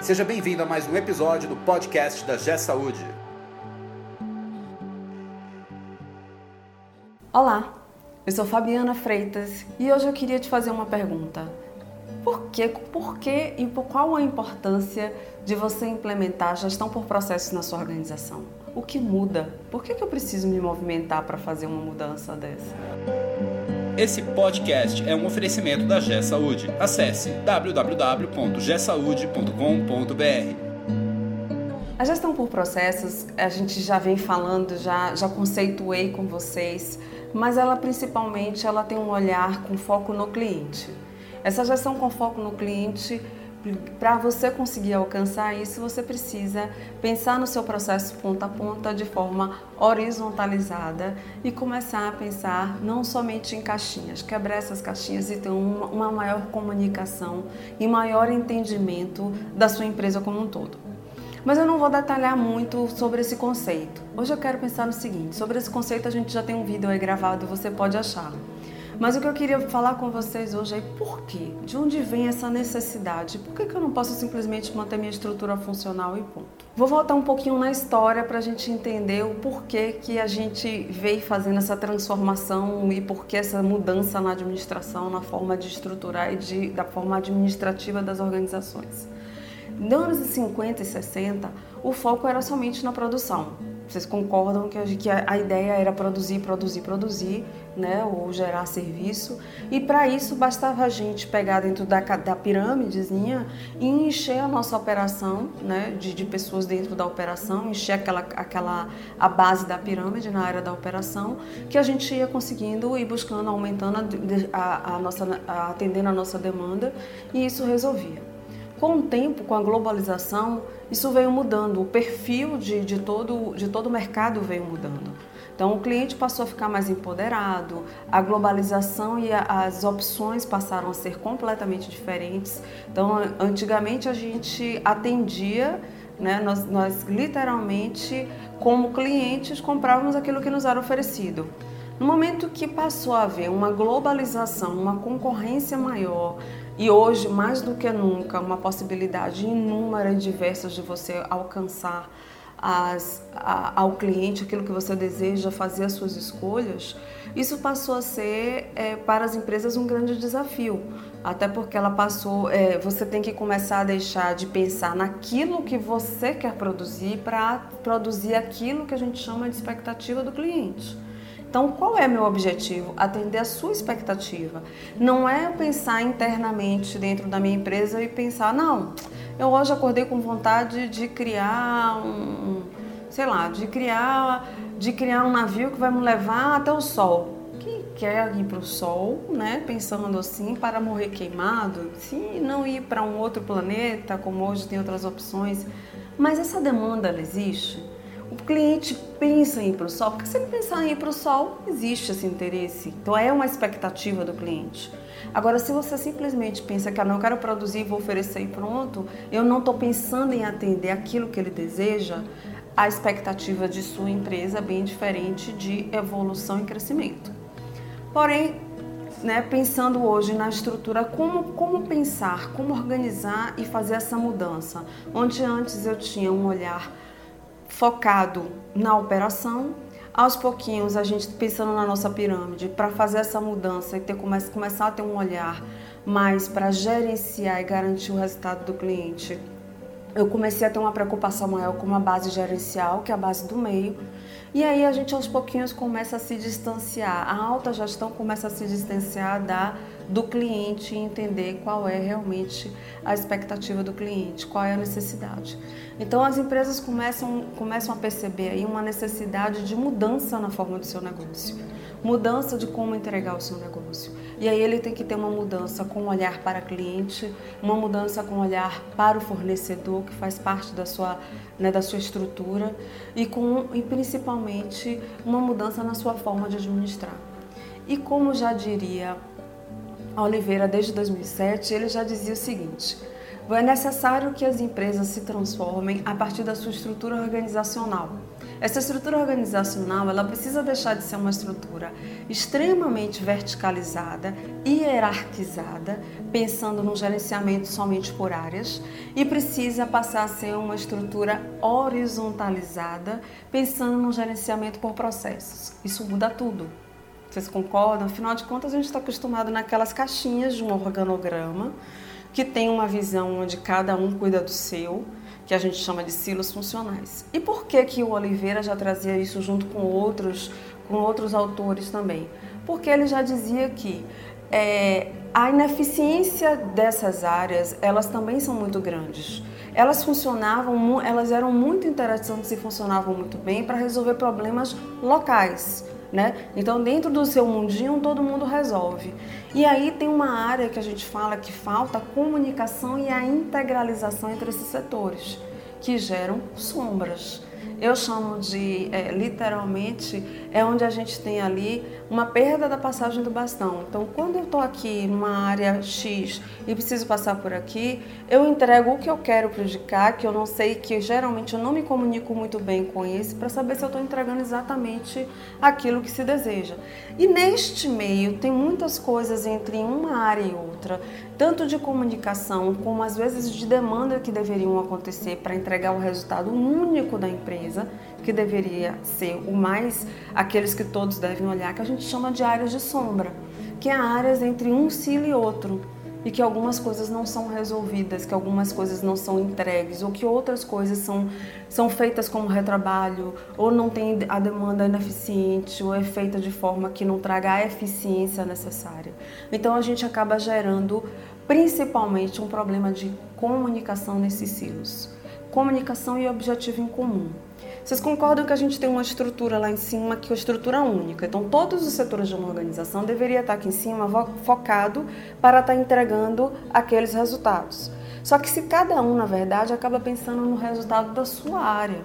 Seja bem-vindo a mais um episódio do podcast da G Saúde. Olá, eu sou Fabiana Freitas e hoje eu queria te fazer uma pergunta. Por que, por que e por qual a importância de você implementar gestão por processos na sua organização? O que muda? Por que, que eu preciso me movimentar para fazer uma mudança dessa? Esse podcast é um oferecimento da G Saúde. Acesse www.gsaude.com.br. A gestão por processos, a gente já vem falando, já, já conceituei com vocês, mas ela principalmente ela tem um olhar com foco no cliente. Essa gestão com foco no cliente para você conseguir alcançar isso, você precisa pensar no seu processo ponta a ponta de forma horizontalizada e começar a pensar não somente em caixinhas, quebrar essas caixinhas e ter uma, maior comunicação e maior entendimento da sua empresa como um todo. Mas eu não vou detalhar muito sobre esse conceito. Hoje eu quero pensar no seguinte: sobre esse conceito a gente já tem um vídeo aí gravado, você pode achar. Mas o que eu queria falar com vocês hoje é por quê? De onde vem essa necessidade? Por que, que eu não posso simplesmente manter minha estrutura funcional e ponto? Vou voltar um pouquinho na história para a gente entender o porquê que a gente veio fazendo essa transformação e por que essa mudança na administração, na forma de estruturar e de, da forma administrativa das organizações. Nos anos 50 e 60, o foco era somente na produção. Vocês concordam que a, que a ideia era produzir, produzir, produzir, né, ou gerar serviço. E para isso bastava a gente pegar dentro da, da pirâmidezinha e encher a nossa operação, né, de, de pessoas dentro da operação, encher aquela, aquela a base da pirâmide na área da operação, que a gente ia conseguindo ir buscando, aumentando a, a, a nossa, a, atendendo a nossa demanda, e isso resolvia. Com o tempo, com a globalização, isso veio mudando, o perfil de, de, todo, de todo o mercado veio mudando. Então, o cliente passou a ficar mais empoderado, a globalização e a, as opções passaram a ser completamente diferentes. Então, antigamente a gente atendia, né, nós, nós literalmente, como clientes, comprávamos aquilo que nos era oferecido. No momento que passou a haver uma globalização, uma concorrência maior, e hoje, mais do que nunca, uma possibilidade inúmera e diversa de você alcançar as, a, ao cliente aquilo que você deseja, fazer as suas escolhas, isso passou a ser é, para as empresas um grande desafio. Até porque ela passou, é, você tem que começar a deixar de pensar naquilo que você quer produzir para produzir aquilo que a gente chama de expectativa do cliente. Então, qual é meu objetivo? Atender a sua expectativa. Não é pensar internamente dentro da minha empresa e pensar, não, eu hoje acordei com vontade de criar um, sei lá, de criar, de criar um navio que vai me levar até o sol. Quem quer ir para o sol, né, pensando assim, para morrer queimado, se não ir para um outro planeta, como hoje tem outras opções. Mas essa demanda ela existe? O cliente pensa em ir para o sol, porque se ele pensar em ir para o sol, existe esse interesse. Então é uma expectativa do cliente. Agora, se você simplesmente pensa que ah, não, eu quero produzir, vou oferecer e pronto, eu não estou pensando em atender aquilo que ele deseja, a expectativa de sua empresa é bem diferente de evolução e crescimento. Porém, né, pensando hoje na estrutura, como, como pensar, como organizar e fazer essa mudança, onde antes eu tinha um olhar focado na operação. Aos pouquinhos, a gente pensando na nossa pirâmide, para fazer essa mudança e ter, começar a ter um olhar mais para gerenciar e garantir o resultado do cliente, eu comecei a ter uma preocupação maior com uma base gerencial, que é a base do meio. E aí a gente aos pouquinhos começa a se distanciar, a alta gestão começa a se distanciar da do cliente e entender qual é realmente a expectativa do cliente, qual é a necessidade. Então as empresas começam, começam a perceber aí uma necessidade de mudança na forma do seu negócio, mudança de como entregar o seu negócio. E aí ele tem que ter uma mudança com olhar para o cliente, uma mudança com olhar para o fornecedor, que faz parte da sua, né, da sua estrutura, e, com, e principalmente uma mudança na sua forma de administrar. E como já diria Oliveira, desde 2007, ele já dizia o seguinte: é necessário que as empresas se transformem a partir da sua estrutura organizacional. Essa estrutura organizacional, ela precisa deixar de ser uma estrutura extremamente verticalizada, hierarquizada, pensando no gerenciamento somente por áreas, e precisa passar a ser uma estrutura horizontalizada, pensando no gerenciamento por processos. Isso muda tudo. Vocês concordam? Afinal de contas, a gente está acostumado naquelas caixinhas de um organograma que tem uma visão onde cada um cuida do seu, que a gente chama de silos funcionais. E por que que o Oliveira já trazia isso junto com outros, com outros autores também? Porque ele já dizia que é, a ineficiência dessas áreas, elas também são muito grandes. Elas funcionavam, elas eram muito interessantes e funcionavam muito bem para resolver problemas locais né? Então, dentro do seu mundinho, todo mundo resolve. E aí tem uma área que a gente fala que falta a comunicação e a integralização entre esses setores, que geram sombras eu chamo de é, literalmente é onde a gente tem ali uma perda da passagem do bastão. Então, quando eu estou aqui numa área X e preciso passar por aqui, eu entrego o que eu quero o que eu não sei, que geralmente eu não me comunico muito bem com esse, para saber se eu estou entregando exatamente aquilo que se deseja. E neste meio tem muitas coisas entre uma área e outra, tanto de comunicação como às vezes de demanda que deveriam acontecer para entregar o resultado único da empresa que deveria ser o mais aqueles que todos devem olhar, que a gente chama de áreas de sombra, que é áreas entre um silo e outro, e que algumas coisas não são resolvidas, que algumas coisas não são entregues, ou que outras coisas são, são feitas como retrabalho, ou não tem a demanda ineficiente, ou é feita de forma que não traga a eficiência necessária. Então a gente acaba gerando principalmente um problema de comunicação nesses silos. Comunicação e objetivo em comum. Vocês concordam que a gente tem uma estrutura lá em cima que é uma estrutura única? Então, todos os setores de uma organização deveriam estar aqui em cima focado para estar entregando aqueles resultados. Só que se cada um, na verdade, acaba pensando no resultado da sua área.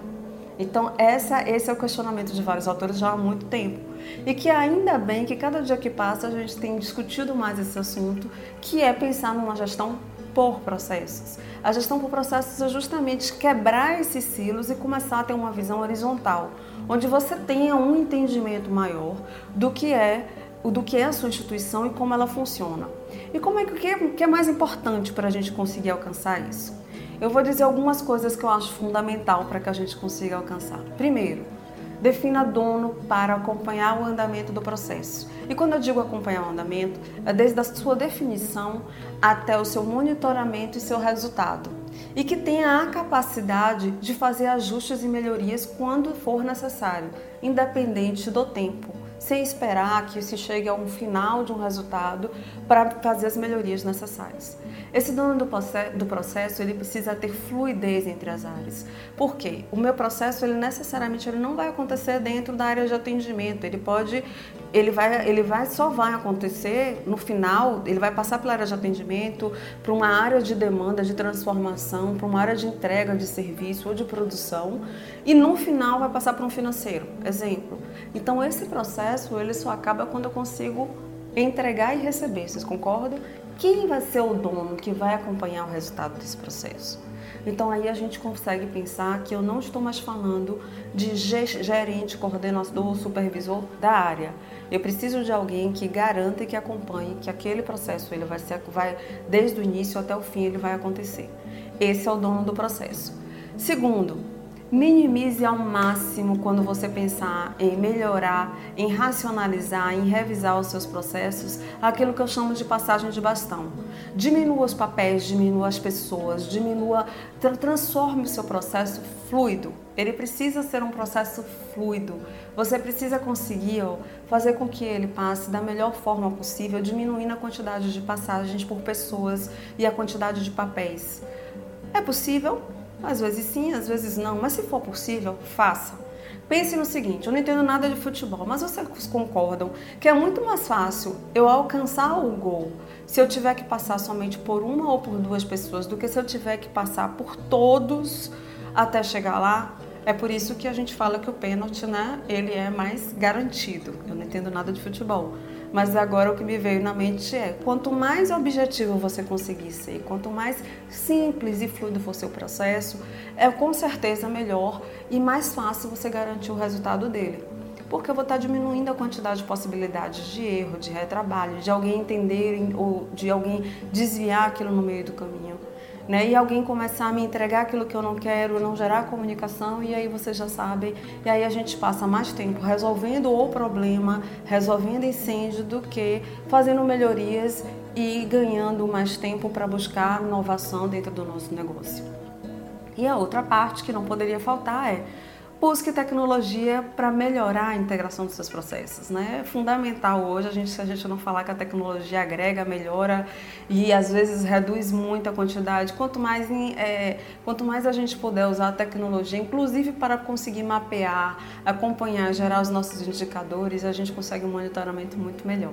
Então, essa, esse é o questionamento de vários autores já há muito tempo. E que ainda bem que cada dia que passa a gente tem discutido mais esse assunto, que é pensar numa gestão por processos. A gestão por processos é justamente quebrar esses silos e começar a ter uma visão horizontal, onde você tenha um entendimento maior do que é do que é a sua instituição e como ela funciona. E como é que o que é mais importante para a gente conseguir alcançar isso? Eu vou dizer algumas coisas que eu acho fundamental para que a gente consiga alcançar. Primeiro, defina dono para acompanhar o andamento do processo. E quando eu digo acompanhar o andamento, é desde a sua definição até o seu monitoramento e seu resultado. E que tenha a capacidade de fazer ajustes e melhorias quando for necessário, independente do tempo sem esperar que se chegue a um final de um resultado para fazer as melhorias necessárias. Esse dono do processo ele precisa ter fluidez entre as áreas. Por quê? O meu processo ele necessariamente ele não vai acontecer dentro da área de atendimento. Ele pode, ele vai, ele vai só vai acontecer no final. Ele vai passar pela área de atendimento para uma área de demanda, de transformação, para uma área de entrega de serviço ou de produção e no final vai passar para um financeiro. Exemplo. Então esse processo ele só acaba quando eu consigo entregar e receber. Vocês concordam? Quem vai ser o dono que vai acompanhar o resultado desse processo? Então aí a gente consegue pensar que eu não estou mais falando de gerente, coordenador, supervisor da área. Eu preciso de alguém que garanta e que acompanhe que aquele processo ele vai ser, vai desde o início até o fim ele vai acontecer. Esse é o dono do processo. Segundo, Minimize ao máximo quando você pensar em melhorar, em racionalizar, em revisar os seus processos, aquilo que eu chamo de passagem de bastão. Diminua os papéis, diminua as pessoas, diminua, transforme o seu processo fluido. Ele precisa ser um processo fluido. Você precisa conseguir ó, fazer com que ele passe da melhor forma possível, diminuindo a quantidade de passagens por pessoas e a quantidade de papéis. É possível? Às vezes sim, às vezes não, mas se for possível, faça. Pense no seguinte: eu não entendo nada de futebol, mas vocês concordam que é muito mais fácil eu alcançar o gol se eu tiver que passar somente por uma ou por duas pessoas do que se eu tiver que passar por todos até chegar lá? É por isso que a gente fala que o pênalti, né, ele é mais garantido. Eu não entendo nada de futebol, Mas agora o que me veio na mente é: quanto mais objetivo você conseguir ser, quanto mais simples e fluido for seu processo, é com certeza melhor e mais fácil você garantir o resultado dele porque eu vou estar diminuindo a quantidade de possibilidades de erro, de retrabalho, de alguém entender ou de alguém desviar aquilo no meio do caminho. Né? E alguém começar a me entregar aquilo que eu não quero, não gerar comunicação, e aí vocês já sabem, e aí a gente passa mais tempo resolvendo o problema, resolvendo incêndio, do que fazendo melhorias e ganhando mais tempo para buscar inovação dentro do nosso negócio. E a outra parte que não poderia faltar é busque tecnologia para melhorar a integração dos seus processos. Né? É fundamental hoje, a gente, se a gente não falar que a tecnologia agrega, melhora e às vezes reduz muito a quantidade, quanto mais, é, quanto mais a gente puder usar a tecnologia, inclusive para conseguir mapear, acompanhar, gerar os nossos indicadores, a gente consegue um monitoramento muito melhor.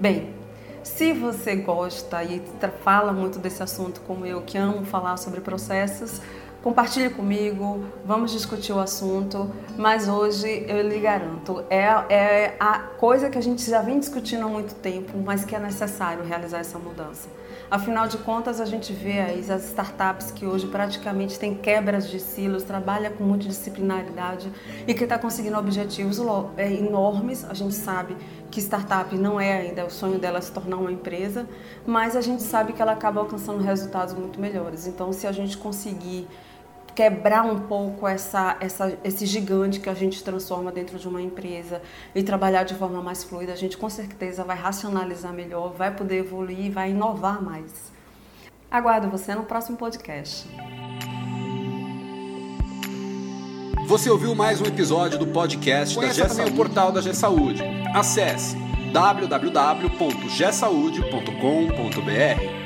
Bem, se você gosta e fala muito desse assunto como eu, que amo falar sobre processos, Compartilhe comigo, vamos discutir o assunto, mas hoje eu lhe garanto, é, é a coisa que a gente já vem discutindo há muito tempo, mas que é necessário realizar essa mudança. Afinal de contas, a gente vê aí as startups que hoje praticamente têm quebras de silos, trabalha com multidisciplinaridade e que está conseguindo objetivos é, enormes. A gente sabe que startup não é ainda o sonho dela se tornar uma empresa, mas a gente sabe que ela acaba alcançando resultados muito melhores. Então, se a gente conseguir quebrar um pouco essa, essa, esse gigante que a gente transforma dentro de uma empresa e trabalhar de forma mais fluida, a gente com certeza vai racionalizar melhor, vai poder evoluir, vai inovar mais. Aguardo você no próximo podcast. Você ouviu mais um episódio do podcast Conheça da G também o portal da G Saúde. Acesse www.gsaude.com.br